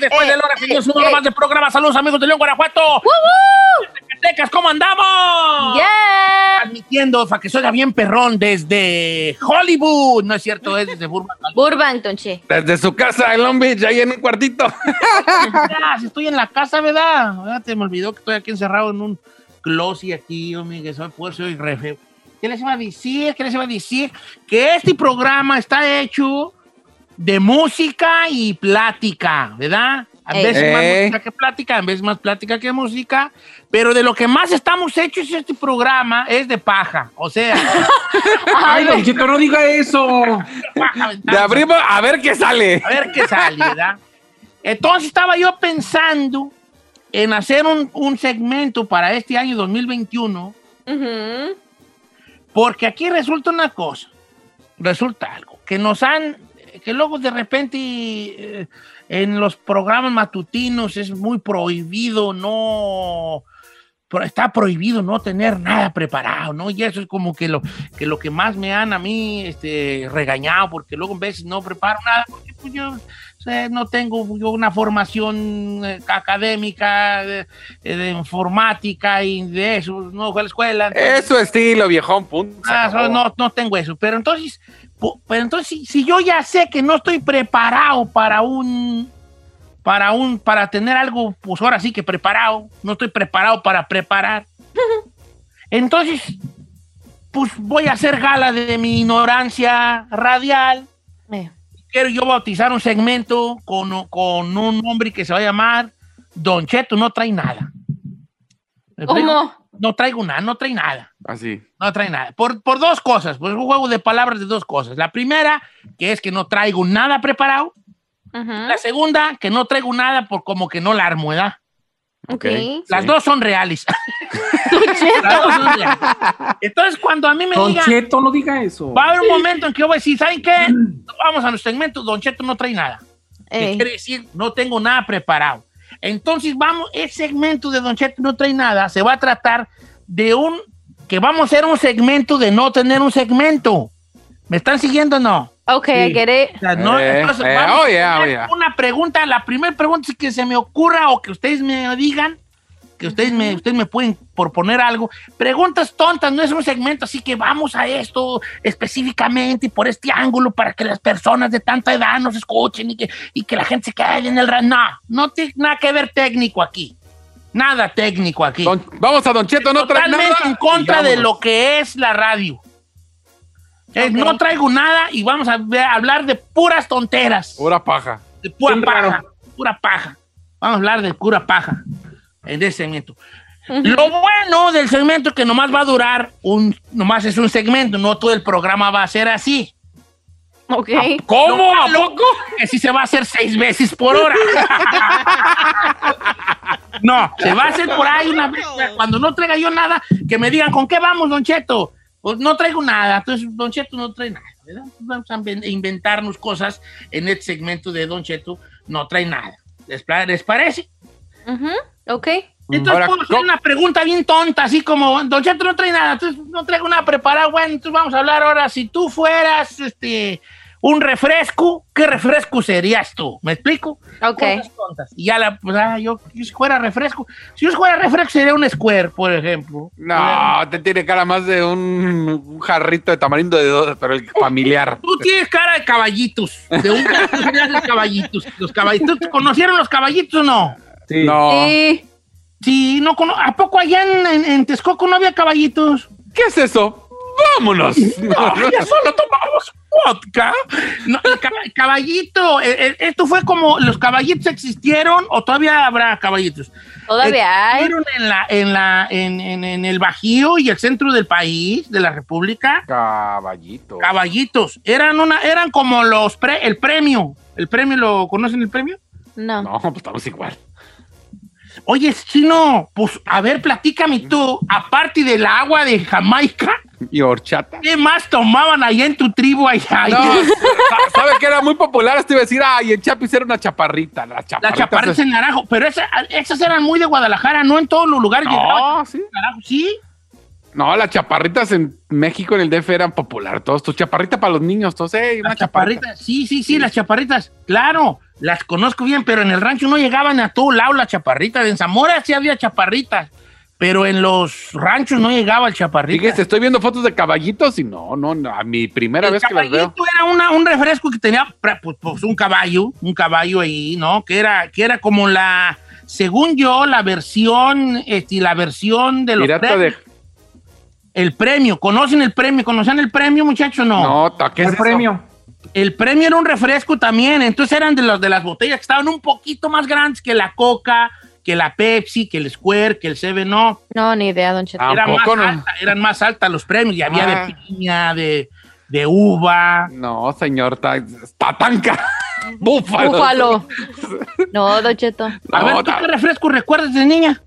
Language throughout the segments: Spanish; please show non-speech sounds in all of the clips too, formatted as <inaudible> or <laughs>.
Después de la hora que eh. más de programa. Saludos, amigos de León, Guanajuato. Zacatecas, ¿cómo andamos? Yeah. Transmitiendo para que suena bien perrón desde Hollywood. No es cierto, es desde Burbank. Burbank, Tonche. Desde su casa en Long Beach, ahí en un cuartito. Si estoy en la casa, ¿verdad? Te me olvidó que estoy aquí encerrado en un closet aquí, hombre, que soy, por soy. ¿Qué les iba a decir? ¿Qué les iba a decir? Que este programa está hecho de música y plática, ¿verdad? A Ey. veces más Ey. música que plática, a veces más plática que música, pero de lo que más estamos hechos este programa es de paja, o sea, <laughs> Ay, Don Cheto, no diga eso. paja De abrimos a ver qué sale. A ver qué sale, ¿verdad? Entonces estaba yo pensando en hacer un, un segmento para este año 2021, Ujú. porque aquí resulta una cosa, resulta algo, que nos han, que luego de repente eh, en los programas matutinos es muy prohibido no... Está prohibido no tener nada preparado, ¿no? Y eso es como que lo que, lo que más me han a mí este, regañado, porque luego en veces no preparo nada, porque pues yo no tengo yo una formación eh, académica de, de informática y de eso, no fue a la escuela. entonces- Es su estilo, viejón, punto. Ah, no, no tengo eso. Pero entonces, pero entonces si, si yo ya sé que no estoy preparado para un, para un, para tener algo, pues ahora sí que preparado, no estoy preparado para preparar. <laughs> Entonces, pues voy a hacer gala de mi ignorancia radial. Eh. Quiero yo bautizar un segmento con, con un hombre que se va a llamar Don Cheto, no trae nada. ¿Cómo? No traigo nada, no trae nada. Así. No trae nada. Por, por dos cosas. Por un juego de palabras de dos cosas. La primera, que es que no traigo nada preparado. La segunda, que no traigo nada por como que no la armo, ¿verdad? Ok. Las Sí. dos son reales. <laughs> Don Cheto. Las dos son reales. Entonces, cuando a mí me Don digan, Cheto, no diga eso. va a haber un momento en que yo voy a decir, ¿saben qué? Vamos a nuestro segmento, Don Cheto no trae nada. ¿Qué Ey. quiere decir? No tengo nada preparado. Entonces, vamos, el segmento de Don Cheto no trae nada, se va a tratar de un, que vamos a hacer un segmento de no tener un segmento. ¿Me están siguiendo o no? Ok, I get it. O sea, no, Eh, entonces eh, vamos oh, yeah, oh, yeah. una pregunta, la primera pregunta es que se me ocurra o que ustedes me digan, que ustedes me, ustedes me pueden proponer algo. Preguntas tontas, no es un segmento, así que vamos a esto específicamente y por este ángulo para que las personas de tanta edad nos escuchen y que, y que la gente se quede en el... No, no tiene nada que ver técnico aquí. Nada técnico aquí. Don- vamos a Don Cheto, no Totalmente nada. en contra de lo que es la radio. Es, Ok. No traigo nada y vamos a ver- a hablar de puras tonteras. Pura paja. De pura paja. raro. Pura paja. Vamos a hablar de pura paja en ese segmento. Lo bueno del segmento es que nomás va a durar un, nomás es un segmento, no todo el programa va a ser así. Ok. ¿Cómo? Lo ¿A malo poco? Que sí se va a hacer seis veces por hora. <laughs> no, se va a hacer por ahí una vez. Cuando no traiga yo nada, que me digan, ¿con qué vamos, Don Cheto? Pues no traigo nada. Entonces, Don Cheto no trae nada, ¿verdad? Vamos a inven- inventarnos cosas en este segmento de Don Cheto. No trae nada. ¿Les, parece? Ujú. Ok. Entonces Ahora, puedo hacer ¿cómo? una pregunta bien tonta, así como, Don Cheto no trae nada, entonces no traigo nada preparado. Bueno, entonces vamos a hablar ahora, si tú fueras este, un refresco, ¿qué refresco serías tú? ¿Me explico? Ok. Tontas. Y ya la, pues, ah, yo, yo si fuera refresco, si yo fuera refresco sería un square, por ejemplo. No, te tiene cara más de un, un jarrito de tamarindo de dos, pero el familiar. Tú tienes cara de caballitos, de un de caballitos. Los caballitos, ¿tú ¿conocieron los caballitos o no? Sí. No. Sí. Sí, no, cono- ¿a poco allá en, en- en Texcoco no había caballitos? ¿Qué es eso? Vámonos. No, ya solo tomamos vodka. No, caballito, eh, eh, esto fue como los caballitos existieron o todavía habrá caballitos. Todavía hay. Existieron en la, en la, en, en- en el Bajío y el centro del país, de la República, Caballito. caballitos. Eran una, eran como los pre- el premio. ¿El premio lo conocen el premio? No. No, pues estamos igual. Oye, chino, pues a ver, platícame tú, aparte del agua de Jamaica, Y horchata. ¿qué más tomaban allá en tu tribu allá? No, sa- ¿sabe que era muy popular? Esto iba a decir, ay, en Chapis era una chaparrita. La La chaparrita. chaparrita se- en naranjo, pero esa- esas eran muy de Guadalajara, no en todos los lugares. No, sí. Naranjo, sí. No, las chaparritas en México, en el DF, eran popular. Todos, tu chaparrita para los niños, todos, eh, una Las chaparritas, sí, sí, sí, las chaparritas, claro, las conozco bien, pero en el rancho no llegaban a todo lado las chaparritas. En Zamora sí había chaparritas, pero en los ranchos no llegaba el chaparrita. Fíjese, estoy viendo fotos de caballitos y no, no, no, a mi primera el vez que las caballito veo. era una- un refresco que tenía pues, pues, un caballo, un caballo ahí, ¿no? Que era, que era como la, según yo, la versión, este, la versión de los Pirata premios. de. El premio, ¿conocen el premio? ¿Conocen el premio, muchachos? No. No, ¿qué es el eso? premio. El premio era un refresco también, entonces eran de, los, de las botellas que estaban un poquito más grandes que la Coca, que la Pepsi, que el Square, que el Seven Up. No, ni idea, Don Cheto. Ah, Era más no. alta- eran más altas los premios, y había Ah. de piña, de, de uva. No, señor, ta- está tan caro. <laughs> Búfalo. Búfalo. <laughs> No, Don Cheto. A No, ver, ¿tú qué refresco recuerdas de niña?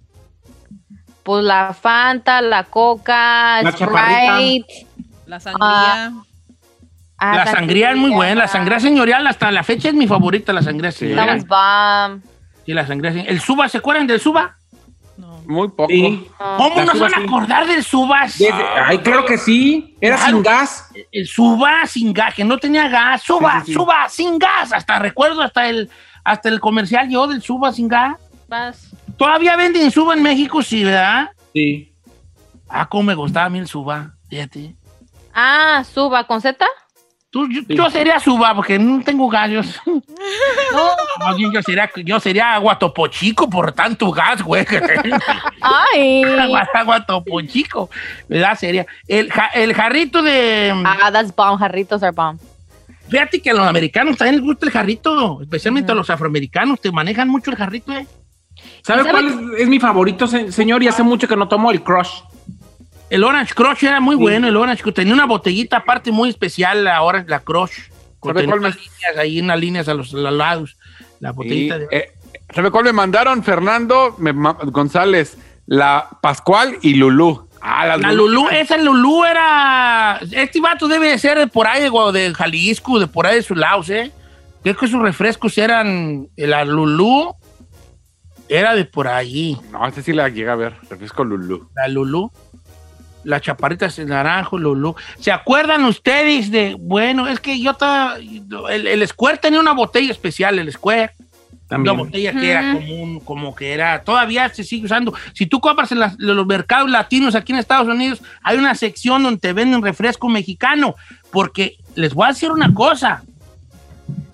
Pues la Fanta, la Coca, La. Sprite. La sangría. Ah, la sangría es muy buena, la sangría señorial hasta la fecha es mi favorita, la sangría señorial. Estamos bam. Sí, la sangría señorial. ¿El Suba, se acuerdan del Suba? No. Muy poco. Sí. ¿Cómo La no se Suba van a sí. acordar del Suba? Desde- ay, claro que sí. Era Claro. sin gas. El Suba sin gas, que no tenía gas. Suba, Sí, sí, sí. Suba sin gas. Hasta recuerdo hasta el, hasta el comercial yo del Suba sin gas. Vas. Todavía venden Suba en México, sí, ¿verdad? Sí. Ah, cómo me gustaba a mí el Suba. Fíjate. Ah, suba con Z. Tú, yo, yo sería Suba porque no tengo gallos. <laughs> No. Más bien yo sería, yo sería agua topo chico por tanto gas, güey. Ay. <laughs> agua, agua topo chico. ¿Verdad? Sería. El, el jarrito de. Ah, that's bomb. Jarritos are bomb. Fíjate que a los americanos también les gusta el jarrito, especialmente a los afroamericanos, te manejan mucho el jarrito, ¿eh? ¿Sabe ¿Sabe cuál es, es mi favorito, se- señor? Y hace mucho que no tomo el Crush. El Orange Crush era muy bueno, el Orange Crush. Tenía una botellita aparte muy especial, Orange, la Crush. Con ¿Sabe tenía cuál me- unas líneas ahí, unas líneas a los, a los lados. La botellita de... eh, ¿Sabe cuál me mandaron? Fernando me González, la Pascual y Lulú. Ah, La Lulú, esa Lulú era... Este vato debe de ser de por ahí, de, Jalisco, de por ahí de sus lados, ¿eh? Creo que sus refrescos eran... La Lulú era de por ahí. No, este sí la llega a ver. Refresco Lulú. La Lulú. La chaparrita de naranjo, Lulú. ¿Se acuerdan ustedes de, bueno, es que yo estaba, el, el Square tenía una botella especial, el Square. También. Una botella que era Ujú. como, que era, todavía se sigue usando. Si tú compras en, las- en los mercados latinos aquí en Estados Unidos, hay una sección donde te venden refresco mexicano. Porque les voy a decir una cosa.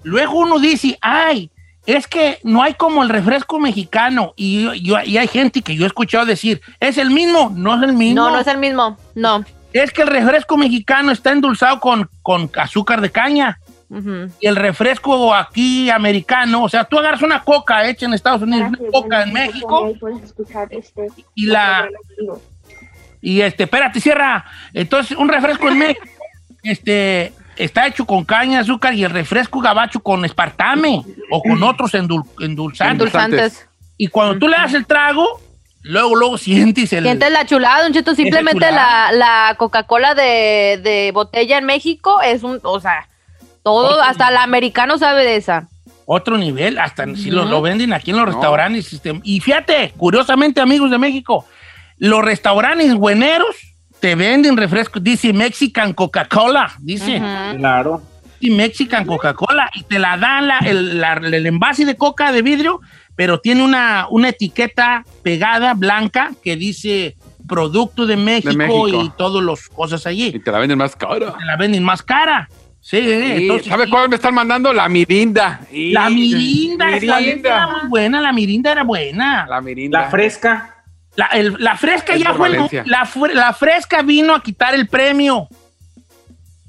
Luego uno dice, ay, es que no hay como el refresco mexicano. Y, yo- yo- y hay gente que yo he escuchado decir, ¿es el mismo? No es el mismo. No, no es el mismo. No. Es que el refresco mexicano está endulzado con, con azúcar de caña. Y el refresco aquí americano, o sea, tú agarras una coca hecha en Estados Unidos, una coca en México, y la. Y este, espérate, cierra. Entonces, un refresco en México, <laughs> este, está hecho con caña de azúcar y el refresco gabacho con espartame o con otros endul- endulzantes. Endulzantes. Y cuando tú le das el trago, luego, luego <laughs> sientes el. Sientes la chulada, Don Cheto. <laughs> Simplemente la, la Coca-Cola de, de botella en México es un, o sea, todo, Otro hasta el americano sabe de esa. otro nivel, hasta si lo, lo venden aquí en los No. restaurantes. este, y fíjate, curiosamente, amigos de México, los restaurantes bueneros te venden refrescos, dice Mexican Coca-Cola, dice. Claro. y Mexican Coca-Cola y te la dan la- el, la- el envase de coca de vidrio, pero tiene una, una etiqueta pegada blanca que dice producto de México, México. y todas las cosas Y allí. te la venden más cara. Te la venden más cara. Sí, Sí, entonces, ¿Sabe sí. cuál me están mandando? La Mirinda. Y- La mirinda, esa Mirinda. era muy buena, la mirinda era buena. La Mirinda. La fresca. La, el- la fresca Es ya fue, el- la, la fresca vino a quitar el premio.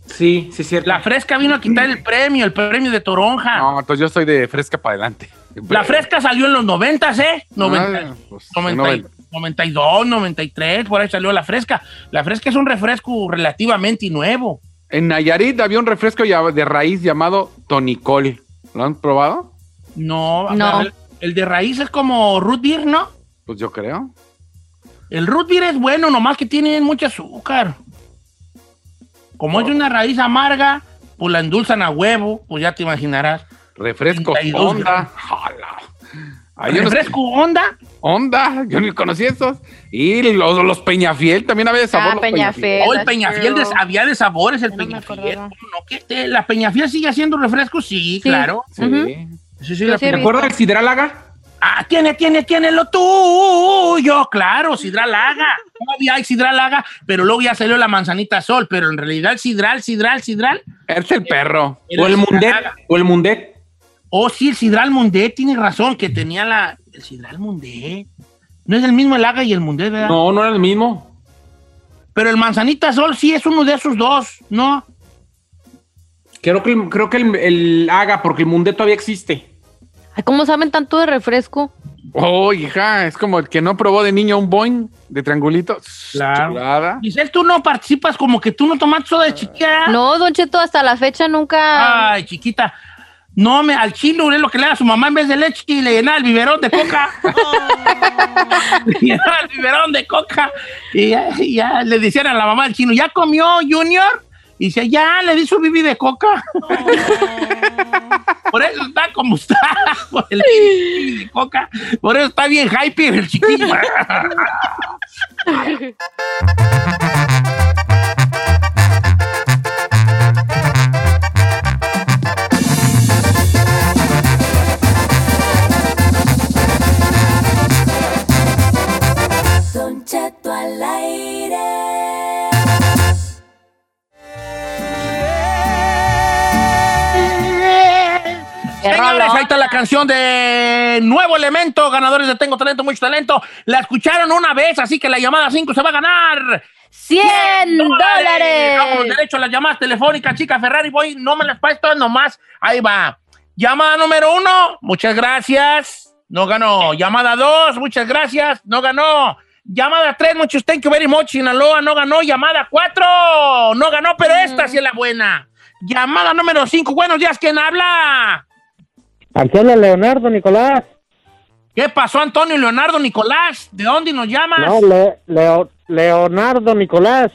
Sí, sí, es cierto. La fresca vino a quitar el premio, el premio de Toronja. No, entonces yo soy de fresca para adelante. La fresca salió en los noventas, ¿eh? Noventa- Ah, pues, 90 y- 92, 93, por ahí salió la fresca. La fresca es un refresco relativamente nuevo. En Nayarit había un refresco de raíz llamado Tonicol. ¿Lo han probado? No, No. El, el de raíz es como root beer, ¿no? Pues yo creo. El root beer es bueno, nomás que tiene mucho azúcar. Como es una raíz amarga, pues la endulzan a huevo, pues ya te imaginarás. Refresco 32 Honda. Jala. Hay unos- ¿Refresco onda? Onda, yo ni conocí esos. Y los, los Peñafiel también había de sabor. Ah, Peñafiel. Oh, el Peñafiel de- había de sabores, el no Peñafiel. acordaba. ¿Cómo no? ¿Qué te- ¿La Peñafiel sigue haciendo refrescos? Sí, Sí. claro. Sí. Sí, la sí ¿Te acuerdas del Sidralaga? Ah, tiene, tiene, tiene lo tuyo, claro, Sidral Laga. Todavía hay Sidral Laga, pero luego ya salió la manzanita sol, pero en realidad el Sidral, Sidral, Sidral. Es el perro. ¿O el Mundet? ¿O el Mundet? Oh, sí, el Sidral Mundet, tiene razón, que tenía la. El Sidral Mundet. No es el mismo el Laga y el Mundet, ¿verdad? No, no era el mismo. Pero el manzanita sol sí es uno de esos dos, ¿no? Creo que el, creo que el, el Haga, porque el Mundet todavía existe. ¿Cómo saben tanto de refresco? Oh, hija, es como el que no probó de niño un boing de triangulito. Claro. Chulada. Giselle, tú no participas como que tú no tomaste soda de chiquita. No, Don Cheto, hasta la fecha nunca. Ay, chiquita. No, me, al chilo es lo que le da a su mamá en vez de leche y le llenaba el biberón de coca. <laughs> <laughs> le llenaba el biberón de coca. Y ya, y ya le decían a la mamá del chino, ¿ya comió Junior? Y dice, ya, le di su bibi de coca. <laughs> Por eso está como está, <laughs> por el bibi de coca. Por eso está bien hyper el chiquillo. <laughs> canción de Nuevo Elemento, ganadores de Tengo Talento, Mucho Talento. La escucharon una vez, así que la llamada 5 se va a ganar. 100 Vamos, dólares. derecho a las llamadas telefónicas, chica Ferrari, voy, no me las todas nomás. Ahí va. Llamada número uno, muchas gracias. No ganó. Llamada dos, muchas gracias. No ganó. Llamada tres, muchos thank you very much, Sinaloa, no ganó. Llamada cuatro, no ganó, pero esta sí es la buena. Llamada número cinco, buenos días, ¿quién habla? Aquí habla Leonardo Nicolás. ¿Qué pasó, Antonio Leonardo Nicolás? ¿De dónde nos llamas? No, Le- Leo- Leonardo Nicolás.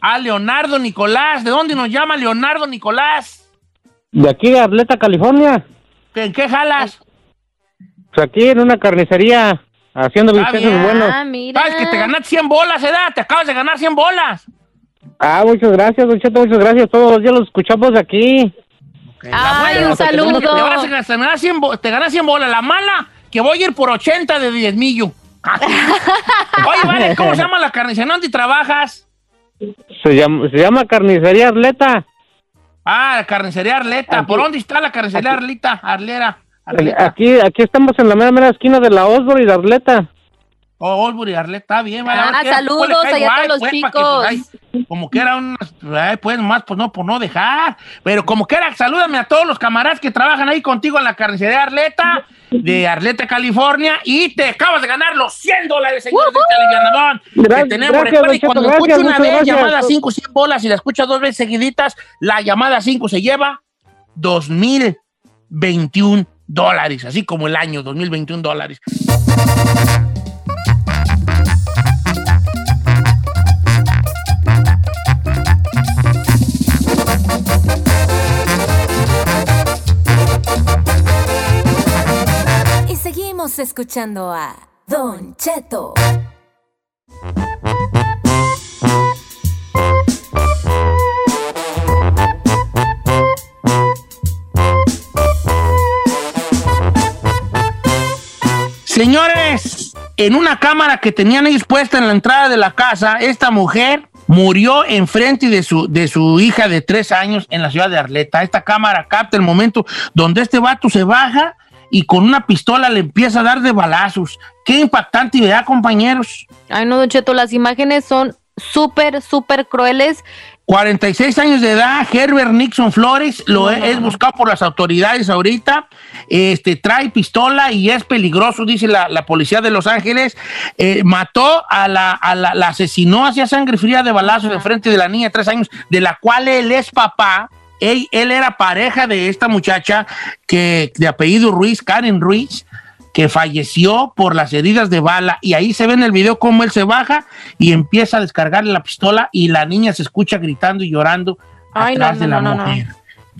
Ah, Leonardo Nicolás. ¿De dónde nos llama Leonardo Nicolás? De aquí de Arleta, California. ¿En qué jalas? Pues aquí en una carnicería haciendo bisteces buenos. Ah, mira. ¿Sabes que te ganaste 100 bolas, edad? Te acabas de ganar 100 bolas. Ah, muchas gracias, Don Cheto, muchas gracias. Todos los días los escuchamos aquí. Ay, buena, un te ganas- Te, saludo. das 100 bo- te ganas 100 bolas. La mala, que voy a ir por 80 de 10 millo. <laughs> Oye, vale, ¿cómo se llama la carnicería? ¿Dónde trabajas? Se llama, se llama Carnicería Arleta. Ah, la carnicería Arleta. Aquí. ¿Por dónde está la carnicería Arleta? Arlera. Arleta. Aquí, aquí estamos en la mera, mera esquina de la Osborne y de Arleta. Oh, Olbury Arleta, está bien. vale, Ah, saludos pues, allá a todos los pues, que, pues, chicos. ay, como que era un, ay, pues más, pues no, por no dejar. Pero como que era, salúdame a todos los camaradas que trabajan ahí contigo en la carnicería Arleta, de Arleta, California, y te acabas de ganar los 100 dólares, señor de este alivianadón que Gra- tenemos. gracias, Recuerda, y cuando gracias, una vez, gracias. llamada 5, 100 bolas, y la escucha dos veces seguiditas, la llamada 5 se lleva 2021 dólares, así como el año 2021 dólares. Escuchando a Don Cheto. Señores, en una cámara que tenían ellos puesta en la entrada de la casa, esta mujer murió enfrente de su, de su hija de tres años en la ciudad de Arleta. Esta cámara capta el momento donde este vato se baja y con una pistola le empieza a dar de balazos. Qué impactante idea, compañeros. Ay, no, Don Cheto, las imágenes son súper, súper crueles. 46 años de edad, Herbert Nixon Flores, lo es, es buscado por las autoridades ahorita, este, trae pistola y es peligroso, dice la, la policía de Los Ángeles, Eh, mató a la, a la, la asesinó hacia sangre fría de balazos en frente de la niña de tres años, de la cual él es papá, él, él era pareja de esta muchacha que de apellido Ruiz, Karen Ruiz, que falleció por las heridas de bala y ahí se ve en el video cómo él se baja y empieza a descargarle la pistola y la niña se escucha gritando y llorando Ay, atrás no, de no, la no, no, mujer.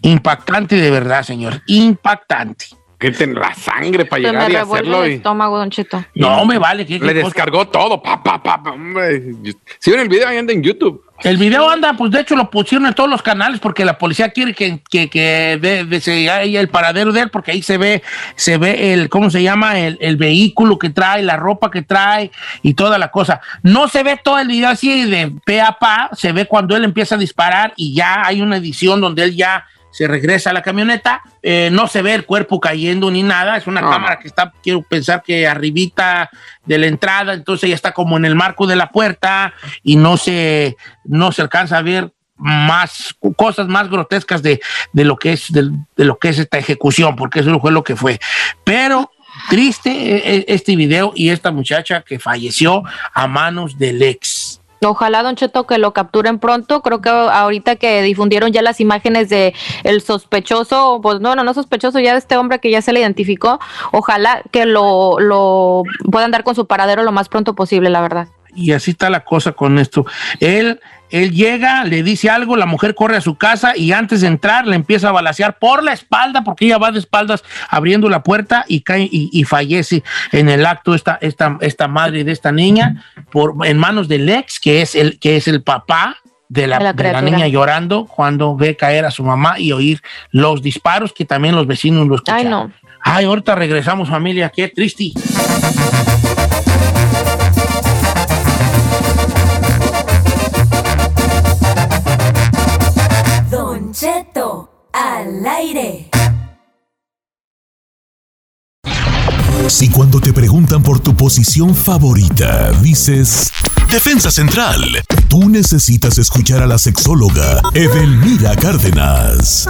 Impactante de verdad, señor. Impactante. Que ten la sangre para me llegar y hacerlo. el y estómago, Don Cheto. No me vale. ¿qué- qué le cosa? descargó todo. Pa, pa, pa, pa, hombre. Si ven el video, ahí anda en YouTube. El video anda, pues de hecho lo pusieron en todos los canales porque la policía quiere que, que, que de, de- se haya el paradero de él porque ahí se ve, se ve el, ¿cómo se llama? El, el vehículo que trae, la ropa que trae y toda la cosa. No se ve todo el video así de pe a pa, se ve cuando él empieza a disparar y ya hay una edición donde él ya se regresa a la camioneta, eh, no se ve el cuerpo cayendo ni nada, es una No. cámara que está, quiero pensar que arribita de la entrada, entonces ya está como en el marco de la puerta y no se, no se alcanza a ver más cosas más grotescas de, de lo que es de, de lo que es esta ejecución, porque eso fue lo que fue. Pero triste eh, eh, este video y esta muchacha que falleció a manos del ex. Ojalá, Don Cheto, que lo capturen pronto. Creo que ahorita que difundieron ya las imágenes de el sospechoso, pues no, no, no sospechoso, ya de este hombre que ya se le identificó. Ojalá que lo, lo puedan dar con su paradero lo más pronto posible, la verdad. Y así está la cosa con esto. Él, él llega, le dice algo, la mujer corre a su casa y antes de entrar le empieza a balasear por la espalda, porque ella va de espaldas abriendo la puerta y cae y, y fallece en el acto esta, esta, esta madre de esta niña por, en manos del ex, que es el, que es el papá de la, De la de la criatura. niña llorando cuando ve caer a su mamá y oír los disparos que también los vecinos lo escucharon. Ay, no. Ay, ahorita regresamos familia, qué triste. Si cuando te preguntan por tu posición favorita, dices Defensa Central, tú necesitas escuchar a la sexóloga Edelmira Cárdenas.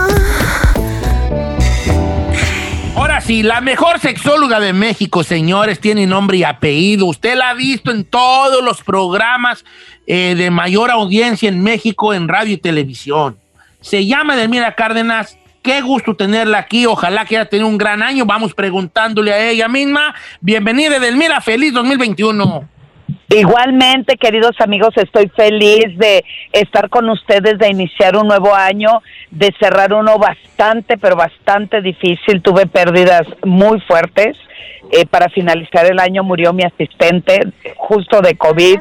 Ahora sí, la mejor sexóloga de México, señores, tiene nombre y apellido. Usted la ha visto en todos los programas eh, de mayor audiencia en México en radio y televisión. Se llama Edelmira Cárdenas. Qué gusto tenerla aquí. Ojalá que haya tenido un gran año. Vamos preguntándole a ella misma. Bienvenida, Edelmira. Feliz 2021. Igualmente, queridos amigos, estoy feliz de estar con ustedes, de iniciar un nuevo año, de cerrar uno bastante, pero bastante difícil. Tuve pérdidas muy fuertes. Eh, para finalizar el año murió mi asistente justo de COVID,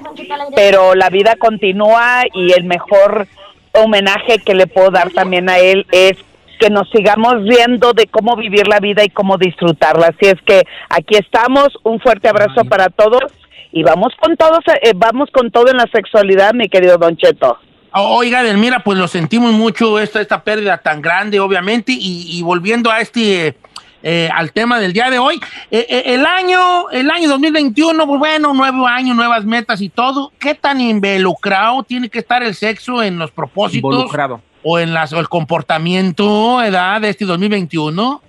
pero la vida continúa y el mejor homenaje que le puedo dar también a él es que nos sigamos viendo de cómo vivir la vida y cómo disfrutarla. Así es que aquí estamos, un fuerte abrazo para todos y vamos con todos, eh, vamos con todo en la sexualidad, mi querido Don Cheto. Oiga, Edelmira, pues lo sentimos mucho esta, esta pérdida tan grande, obviamente, y, y volviendo a este, eh, al tema del día de hoy, eh, eh, el año, el año 2021, pues bueno, nuevo año, nuevas metas y todo, ¿qué tan involucrado tiene que estar el sexo en los propósitos Involucrado. O en las, o el comportamiento, edad de este 2021?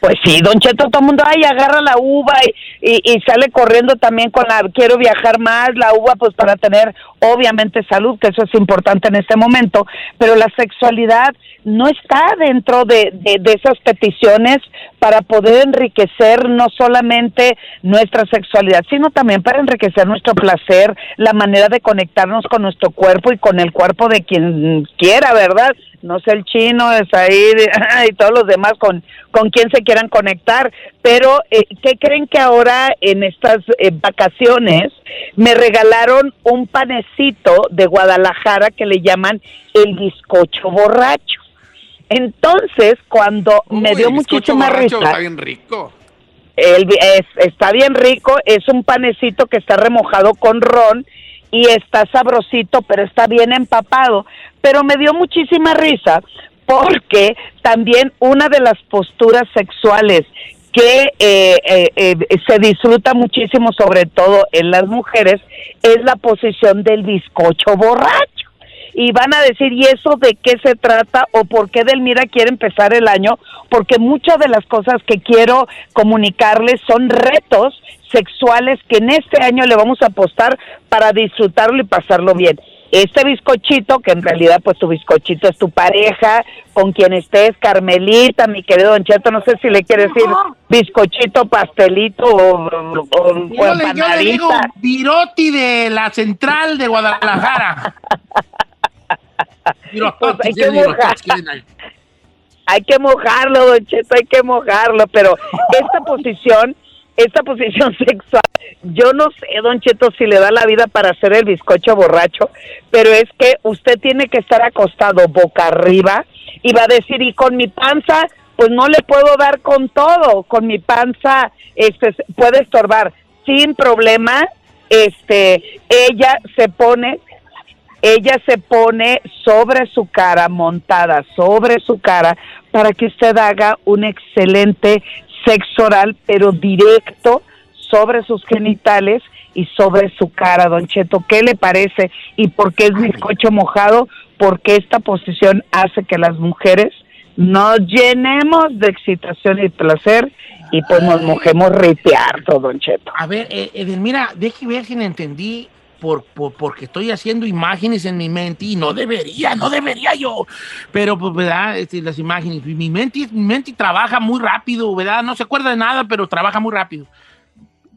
Pues sí, Don Cheto, todo el mundo, ay, agarra la uva y, y, y sale corriendo también con la, quiero viajar más, la uva, pues para tener, obviamente, salud, que eso es importante en este momento, pero la sexualidad no está dentro de, de, de esas peticiones para poder enriquecer no solamente nuestra sexualidad, sino también para enriquecer nuestro placer, la manera de conectarnos con nuestro cuerpo y con el cuerpo de quien quiera, ¿verdad? no sé el chino, es ahí <laughs> y todos los demás con, con quien se quieran conectar, pero eh, ¿qué creen que ahora en estas eh, vacaciones me regalaron un panecito de Guadalajara que le llaman el bizcocho borracho? Entonces, cuando me dio muchísima risa, Está bien rico. el, es- está bien rico, es un panecito que está remojado con ron y está sabrosito, pero está bien empapado. Pero me dio muchísima risa porque también una de las posturas sexuales que eh, eh, eh, se disfruta muchísimo, sobre todo en las mujeres, es la posición del bizcocho borracho y van a decir, ¿y eso de qué se trata o por qué Delmira quiere empezar el año? Porque muchas de las cosas que quiero comunicarles son retos sexuales que en este año le vamos a apostar para disfrutarlo y pasarlo bien. Este bizcochito, que en realidad pues tu bizcochito es tu pareja, con quien estés, Carmelita, mi querido Don Cheto, no sé si le quiere decir bizcochito, pastelito o, o, o Yo le, yo le digo. Viroti de la central de Guadalajara. <laughs> <laughs> Pues hay que mojar. hay que mojarlo, Don Cheto, hay que mojarlo, pero esta posición, esta posición <laughs> sexual, yo no sé, Don Cheto, si le da la vida para hacer el bizcocho borracho, pero es que usted tiene que estar acostado boca arriba y va a decir, y con mi panza, pues no le puedo dar con todo, con mi panza este puede estorbar sin problema, este ella se pone ella se pone sobre su cara, montada sobre su cara, para que usted haga un excelente sexo oral, pero directo sobre sus genitales y sobre su cara, don Cheto. ¿Qué le parece? ¿Y por qué es bizcocho mojado? Porque esta posición hace que las mujeres nos llenemos de excitación y placer y pues nos mojemos harto, don Cheto. A ver, eh, Edelmira, deje ver si entendí, por, por- porque estoy haciendo imágenes en mi mente y no debería, no debería yo. Pero, pues, ¿verdad? Este, las imágenes, mi mente, mi mente trabaja muy rápido, ¿verdad? No se acuerda de nada, pero trabaja muy rápido.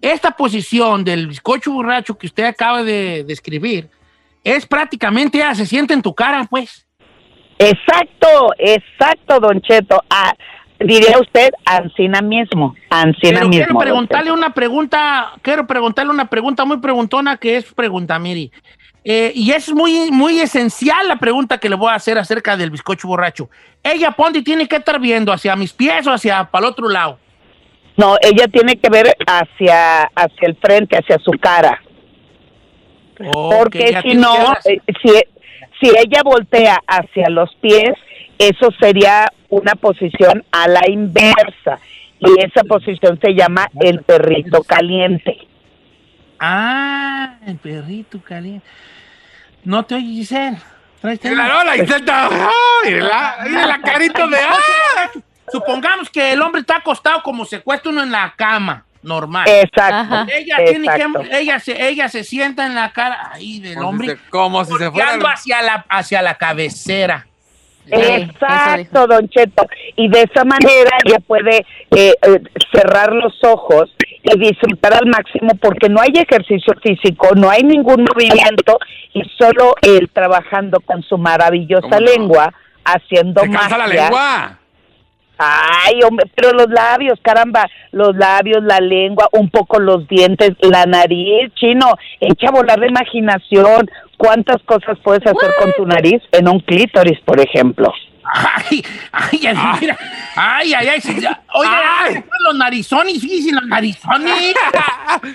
Esta posición del bizcocho borracho que usted acaba de describir es prácticamente, ella se siente en tu cara, pues. Exacto, exacto, don Cheto. Ah, diría usted, Ancina mismo, Ancina Pero mismo. quiero preguntarle una pregunta, quiero preguntarle una pregunta muy preguntona que es pregunta, Miri. Eh, y es muy, muy esencial la pregunta que le voy a hacer acerca del bizcocho borracho. Ella, Pondi, tiene que estar viendo hacia mis pies o hacia para el otro lado. No, ella tiene que ver hacia, hacia el frente, hacia su cara. Porque si no, eh, si, si ella voltea hacia los pies, eso sería una posición a la inversa. Y esa posición se llama el perrito caliente. Ah, el perrito caliente. No te oyes, Giselle. No, la. ¡Ah! Mira, mira la carita de. ¡Ah! Supongamos que el hombre está acostado como se cuesta uno en la cama, normal. Exacto. Ella tiene exacto. que, ella se, ella se sienta en la cara ahí del Como si hombre, se- Como si se fuera. hacia la, hacia la cabecera. Exacto, don Cheto. Y de esa manera ella puede eh, eh, cerrar los ojos y disfrutar al máximo porque no hay ejercicio físico, no hay ningún movimiento y solo él trabajando con su maravillosa lengua haciendo cansa la lengua. Ay, hombre, pero los labios, caramba, los labios, la lengua, un poco los dientes, la nariz, chino, echa a volar la imaginación. ¿Cuántas cosas puedes hacer con tu nariz en un clítoris, por ejemplo? Ay, ay, ay, mira. Ay, ay, ay. sí, ya. Oye, Ay. ay, los narizones, fíjense, los narizones.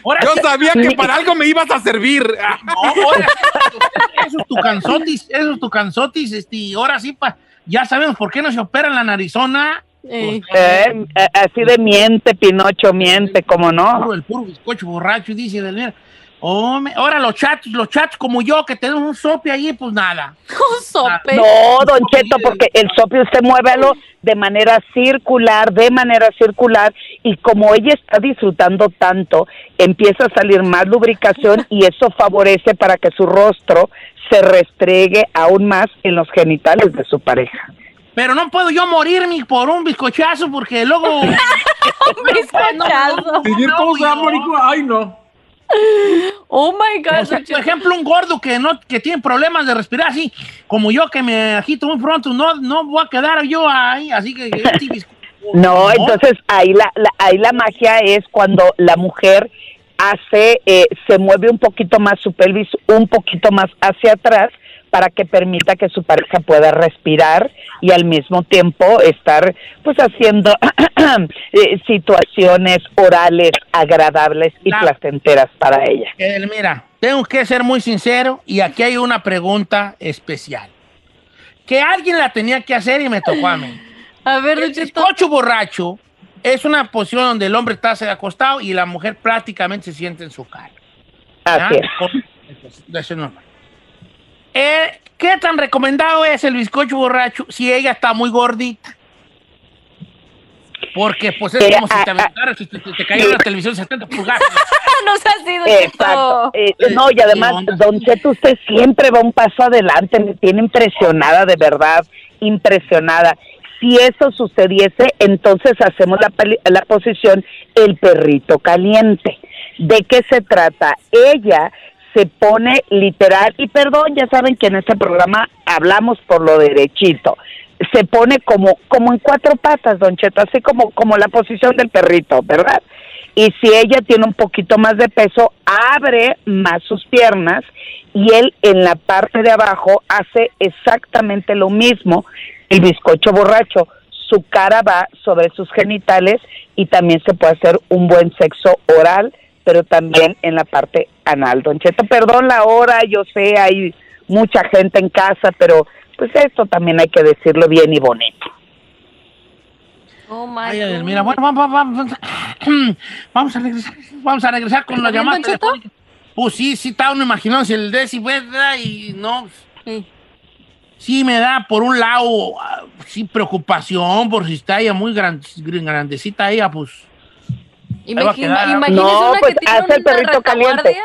Ahora Yo sabía que para algo me ibas a servir. No, ahora eso es tu canzotis, eso es tu canzotis, este, ahora sí, pa, ya sabemos por qué no se opera la narizona. Eh, Eh, así de miente, Pinocho, miente, ¿cómo no? Puro, el puro bizcocho borracho, dice Delmira. Hombre, ahora los chatos, los chatos como yo, que tenemos un sope ahí, pues nada. <laughs> un sope. No, don Cheto, porque el sope usted muévelo de manera circular, de manera circular, y como ella está disfrutando tanto, empieza a salir más lubricación y eso favorece para que su rostro se restregue aún más en los genitales de su pareja. Pero no puedo yo morirme por un bizcochazo porque luego... <laughs> bizcochazo. Seguir a morir. Ay, no. Oh my God. O sea, Don por ejemplo, un gordo que no que tiene problemas de respirar así, como yo que me agito muy pronto, no, no voy a quedar yo ahí, así que... este <laughs> No, entonces ahí la, la- ahí la magia es cuando la mujer hace, eh, se mueve un poquito más su pelvis, un poquito más hacia atrás para que permita que su pareja pueda respirar y al mismo tiempo estar pues haciendo <clears throat> eh, situaciones orales agradables y La- placenteras para ella. Mira, tengo que ser muy sincero y aquí hay una pregunta especial. Que alguien la tenía que hacer y me tocó a mí. A ver, El bizcocho borracho es una posición donde el hombre está acostado y la mujer prácticamente se siente en su cara. Así es. Con- Eso es normal. Eh, ¿Qué tan recomendado es el bizcocho borracho si ella está muy gordita? Porque pues es Eh, como si te aventaras, si te, te cayera una televisión de 70 pulgadas. <laughs> no se ha sido Exacto. Eh, no, y además. Don Cheto, usted siempre va un paso adelante, me tiene impresionada, de verdad, impresionada. Si eso sucediese, entonces hacemos la, la posición el perrito caliente. ¿De qué se trata? Ella se pone literal, y perdón, ya saben que en este programa hablamos por lo derechito. se pone como, como en cuatro patas, Don Cheto, así como, como la posición del perrito, ¿verdad? Y si ella tiene un poquito más de peso, abre más sus piernas y él en la parte de abajo hace exactamente lo mismo, el bizcocho borracho. Su cara va sobre sus genitales y también se puede hacer un buen sexo oral, pero también en la parte anal. Don Cheto, perdón la hora, yo sé, hay mucha gente en casa, pero pues esto también hay que decirlo bien y bonito. Oh my Ay, God. mira, bueno, vamos, vamos, vamos, <clears throat> vamos a regresar, vamos a regresar con la ¿Está llamada Don Cheto? telefónica. Pues sí, sí estaba uno imaginándose el Desi, ¿verdad? Y no, Sí. sí me da por un lado, ah, sí preocupación por si está ella muy gran- grandecita ella, pues. Va a Imagi- quedar- imagínese No, una pues, que tiene hace el perrito caliente.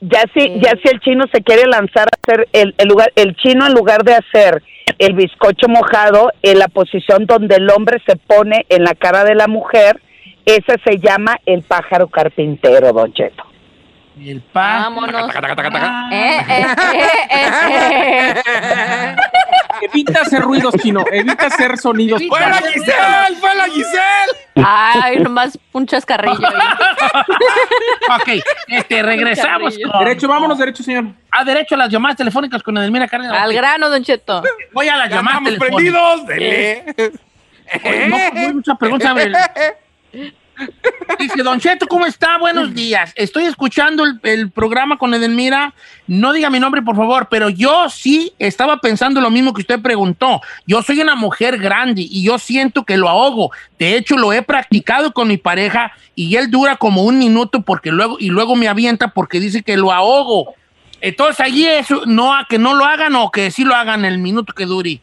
Ya si, Sí. ya si el chino se quiere lanzar a hacer el, el lugar, el chino en lugar de hacer el bizcocho mojado en la posición donde el hombre se pone en la cara de la mujer, ese se llama el pájaro carpintero, Don Cheto. El pa. Vámonos. Taca, taca, taca, taca. Eh, eh, eh, eh, eh. Evita hacer ruidos, chino. Evita hacer sonidos. ¡Fue la Giselle! ¡Fue la Giselle! Ay, nomás un chascarrillo. ok, este, regresamos con- Derecho, vámonos, derecho, señor. A derecho a las llamadas telefónicas con Edelmira Cárdenas. Al grano, Don Cheto. Voy a las ¡Ya llamadas estamos telefónicas. prendidos! ¡Dele! Oye, No, pues, no hay muchas preguntas. <laughs> Dice, Don Cheto, ¿cómo está? Buenos días. Estoy escuchando el, el programa con Edelmira. No diga mi nombre, por favor, pero yo sí estaba pensando lo mismo que usted preguntó. Yo soy una mujer grande y yo siento que lo ahogo. De hecho, lo he practicado con mi pareja y él dura como un minuto porque luego y luego me avienta porque dice que lo ahogo. Entonces allí eso, no a que no lo hagan o que sí lo hagan el minuto que dure.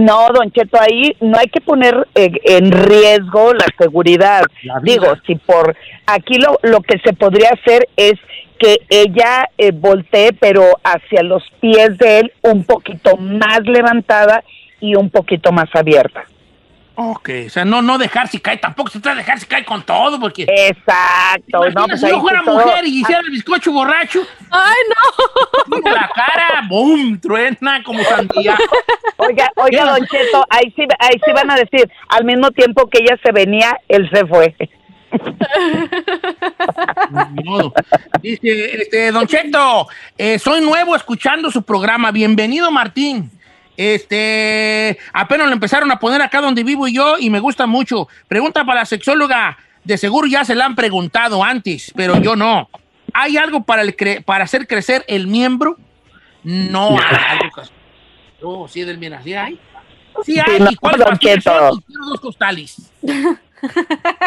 No, don Cheto, ahí no hay que poner eh, en riesgo la seguridad. La. Digo, si por aquí lo, lo que se podría hacer es que ella eh, voltee, pero hacia los pies de él, un poquito más levantada y un poquito más abierta. Ok, o sea, no, no dejar si cae, tampoco se trata de dejar si cae con todo, porque Exacto. No, pues si yo fuera todo- mujer y hiciera el bizcocho borracho, Ay, no. la cara, boom, truena como sandía. Oiga, oiga, don Cheto, ahí sí, ahí sí van a decir, al mismo tiempo que ella se venía, él se fue. Modo. Dice, este, Don Cheto, eh, soy nuevo escuchando su programa. Bienvenido, Martín. Este, apenas lo empezaron a poner acá donde vivo yo y me gusta mucho. Pregunta para la sexóloga. De seguro ya se la han preguntado antes, pero yo no. ¿Hay algo para, el cre- para hacer crecer el miembro? No hay algo que- Oh, sí, del sí hay. Sí hay. no, ¿Y son? Y quiero dos costales. <laughs>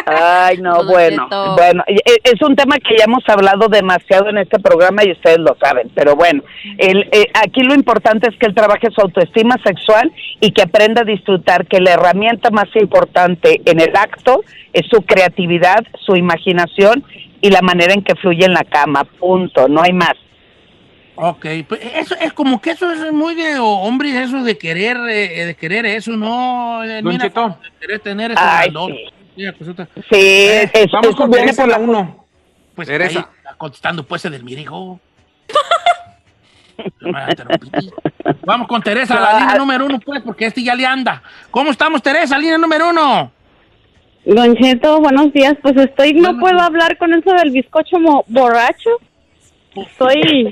Ay, no, Don bueno, Cheto. bueno, e- es un tema que ya hemos hablado demasiado en este programa y ustedes lo saben, pero bueno, el, eh, aquí lo importante es que él trabaje su autoestima sexual y que aprenda a disfrutar que la herramienta más importante en el acto es su creatividad, su imaginación y la manera en que fluye en la cama, punto, no hay más. Ok, pues eso es como que eso es muy de hombres, eso de querer, eh, de querer eso, ¿no? Eh, Cheto. de querer tener ese Ay, valor. sí. Mira, pues, otra- Sí, eso, Vamos con viene Teresa por la la uno. pues Teresa. ahí está contestando pues del mirigo. <laughs> Vamos con Teresa, la línea número uno, pues, porque este ya le anda. ¿Cómo estamos, Teresa? Línea número uno. Don Cheto, buenos días. Pues estoy, no puedo hablar con eso del bizcocho mo- borracho. Estoy,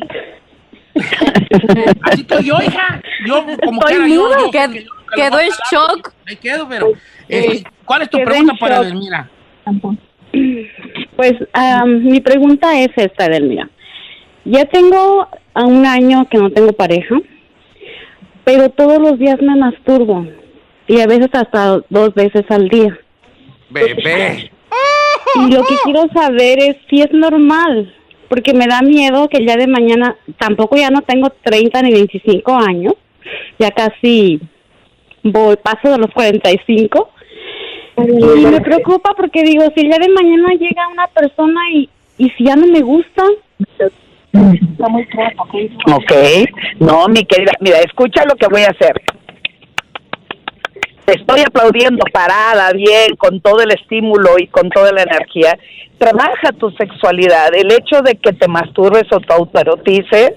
<laughs> Así que yo, hija, yo como Estoy quiera, yo, muda, yo- yo quedó en shock. Me quedo, pero, este, ¿cuál es tu pregunta para shock. Edelmira? pues, am, mi pregunta es esta, Edelmira. Ya tengo a un año que no tengo pareja, pero todos los días me masturbo y a veces hasta dos veces al día. Bebé. Y lo que quiero saber es si es normal, porque me da miedo que el día de mañana, tampoco ya no tengo 30 ni 25 años, ya casi voy, paso de los 45. Y me preocupa porque digo, si el día de mañana llega una persona y, y si ya no me gusta, Ok, no, mi querida, mira, escucha lo que voy a hacer. Te estoy aplaudiendo parada, bien, con todo el estímulo y con toda la energía. Trabaja tu sexualidad. El hecho de que te masturbes o te autoerotices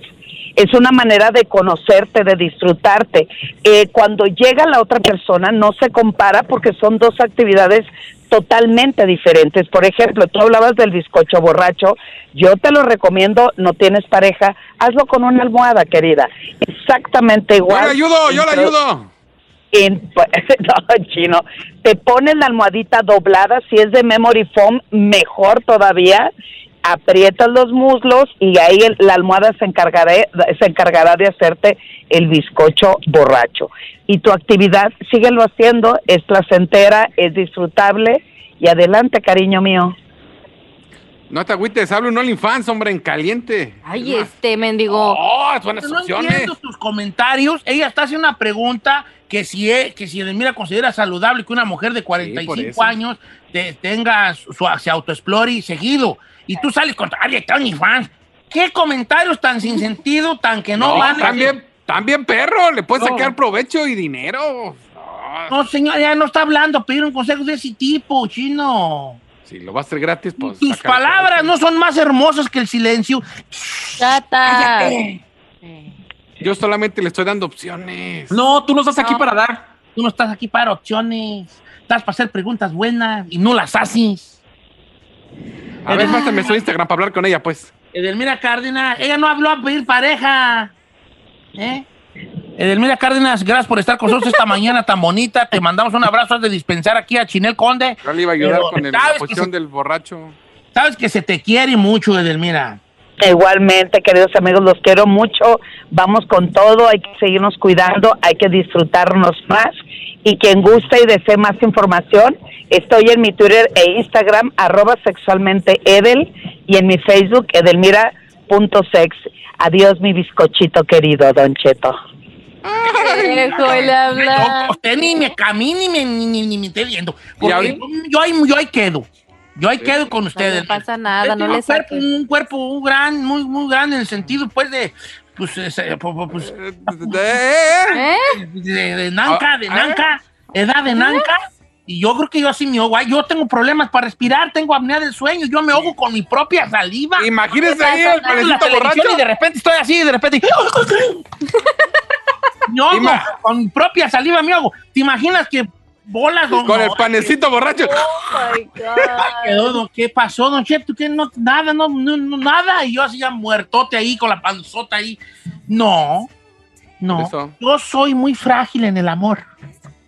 es una manera de conocerte, de disfrutarte. Eh, cuando llega la otra persona no se compara porque son dos actividades totalmente diferentes. Por ejemplo, tú hablabas del bizcocho borracho, yo te lo recomiendo, no tienes pareja, hazlo con una almohada, querida. Exactamente Yo igual. le ayudo, yo le ayudo. en- <laughs> no, chino, te pones la almohadita doblada, si es de memory foam, mejor todavía, aprietas los muslos y ahí el- la almohada se encargará, se encargará de hacerte el bizcocho borracho. Y tu actividad, síguelo haciendo, es placentera, es disfrutable y adelante, cariño mío. No te agüites, habla un OnlyFans, hombre, en caliente. Ay, este mendigo. Oh, buenas No opciones. entiendo tus comentarios. Ella está haciendo una pregunta que si, es, que si Edelmira considera saludable que una mujer de por 45 eso. años te- tenga su, su- se autoexplore seguido. Y tú sales con ay, está OnlyFans. ¿Qué comentarios tan sin sentido, tan que no, No, van? también, también perro, le puedes No. sacar provecho y dinero. No, No, señor, ya no está hablando, pedir un consejo de ese tipo, chino. si lo vas a hacer gratis, pues. Tus palabras no son más hermosas que el silencio. Chata. Yo solamente le estoy dando opciones. No, tú no estás aquí para dar. Tú no estás aquí para opciones. Estás para hacer preguntas buenas y no las haces. A ver, pásame su Instagram para hablar con ella, pues. Edelmira Cárdenas, ella no habló a pedir pareja. ¿Eh? Edelmira Cárdenas, gracias por estar con nosotros esta mañana tan bonita. Te mandamos un abrazo has de dispensar aquí a Chinel Conde. Yo le iba a ayudar Pero, con el- la ¿sabes que posición se- del borracho. Sabes que se te quiere mucho, Edelmira. Igualmente, queridos amigos, los quiero mucho. Vamos con todo, hay que seguirnos cuidando, hay que disfrutarnos más. Y quien guste y desee más información, estoy en mi Twitter e Instagram, arroba sexualmente Edel, y en mi Facebook, edelmira.sex. Adiós, mi bizcochito querido, Don Cheto. No, usted ni me camine ni me, ni, ni- ni me esté viendo. Porque yo, ahí, yo ahí quedo. Yo ahí quedo con No ustedes. le pasa nada, no Tiene le un cuerpo, un cuerpo un gran, muy, muy grande en el sentido, pues, de. Pues, ese, pues, pues, Eh, ¿Eh? de, de nanca, de Ah, nanca, edad de nanca. Y yo creo que yo así me ahogo. Yo tengo problemas para respirar, tengo apnea del sueño. Yo me ahogo con mi propia saliva. Imagínese ¿Qué ahí el borracho. y de repente estoy así, y de repente. <laughs> Me ahogo Ima- con mi propia saliva, me ahogo. ¿Te imaginas que bolas don Con el panecito borracho. Oh my <laughs> God. ¿Qué pasó, don Cheto? ¿Qué? No, nada, no, no, no, nada. Y yo así ya muertote ahí con la panzota ahí. No, no. Eso. Yo soy muy frágil en el amor.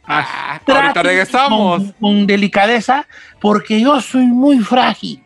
Ah, ahorita regresamos. Con, con delicadeza, porque yo soy muy frágil.